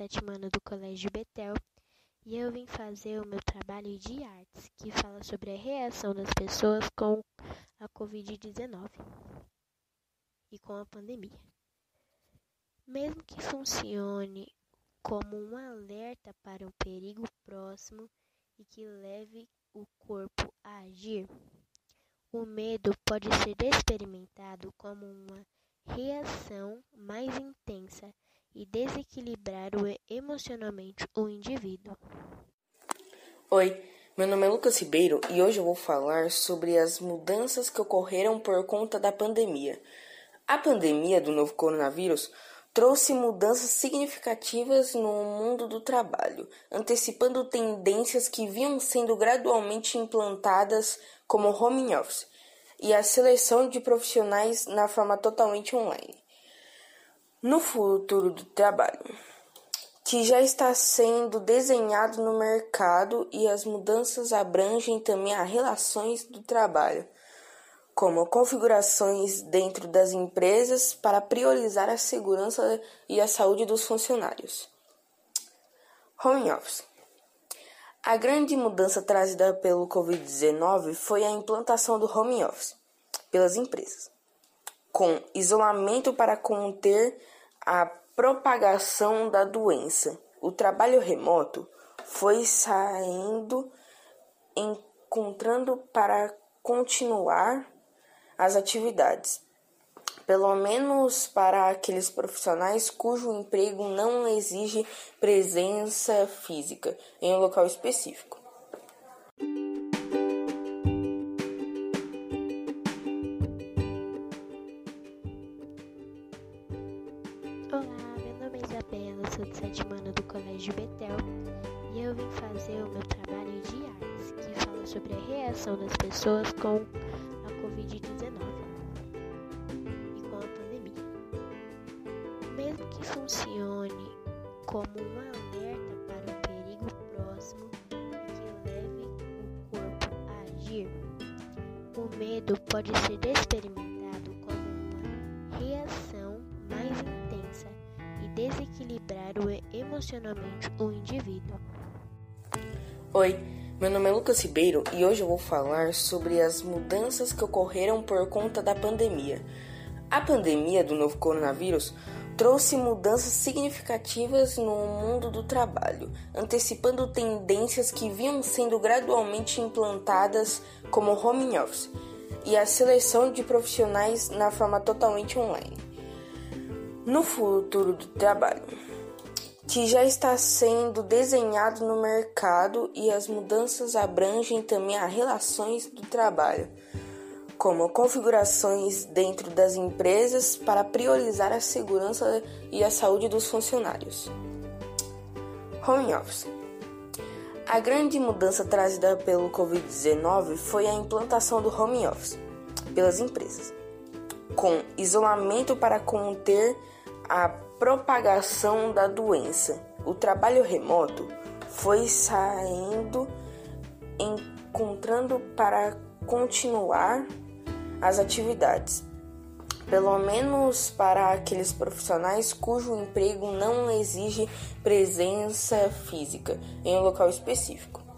sétimo ano do Colégio Betel e eu vim fazer o meu trabalho de artes, que fala sobre a reação das pessoas com a Covid-19 e com a pandemia. Mesmo que funcione como um alerta para um perigo próximo e que leve o corpo a agir, o medo pode ser experimentado como uma reação mais intensa e desequilibrar emocionalmente o indivíduo. Oi, meu nome é Lucas Ribeiro e hoje eu vou falar sobre as mudanças que ocorreram por conta da pandemia. A pandemia do novo coronavírus trouxe mudanças significativas no mundo do trabalho, antecipando tendências que vinham sendo gradualmente implantadas como home office e a seleção de profissionais na forma totalmente online. No futuro do trabalho, que já está sendo desenhado no mercado e as mudanças abrangem também as relações do trabalho, como configurações dentro das empresas para priorizar a segurança e a saúde dos funcionários. Home Office a grande mudança trazida pelo Covid-19 foi a implantação do home office pelas empresas, com isolamento para conter a propagação da doença. O trabalho remoto foi saindo, encontrando para continuar as atividades pelo menos para aqueles profissionais cujo emprego não exige presença física em um local específico. Olá, meu nome é Isabela, sou do sétimo ano do Colégio Betel e eu vim fazer o meu trabalho de artes, que fala sobre a reação das pessoas com a Covid-19. Funcione como um alerta para um perigo próximo e que leve o corpo a agir, o medo pode ser experimentado como uma reação mais intensa e desequilibrar emocionalmente o indivíduo. Oi, meu nome é Lucas Ribeiro e hoje eu vou falar sobre as mudanças que ocorreram por conta da pandemia. A pandemia do novo coronavírus trouxe mudanças significativas no mundo do trabalho, antecipando tendências que vinham sendo gradualmente implantadas como home office e a seleção de profissionais na forma totalmente online. No futuro do trabalho, que já está sendo desenhado no mercado e as mudanças abrangem também as relações do trabalho como configurações dentro das empresas para priorizar a segurança e a saúde dos funcionários. Home Office A grande mudança trazida pelo Covid-19 foi a implantação do home office pelas empresas, com isolamento para conter a propagação da doença. O trabalho remoto foi saindo, encontrando para continuar as atividades, pelo menos para aqueles profissionais cujo emprego não exige presença física em um local específico.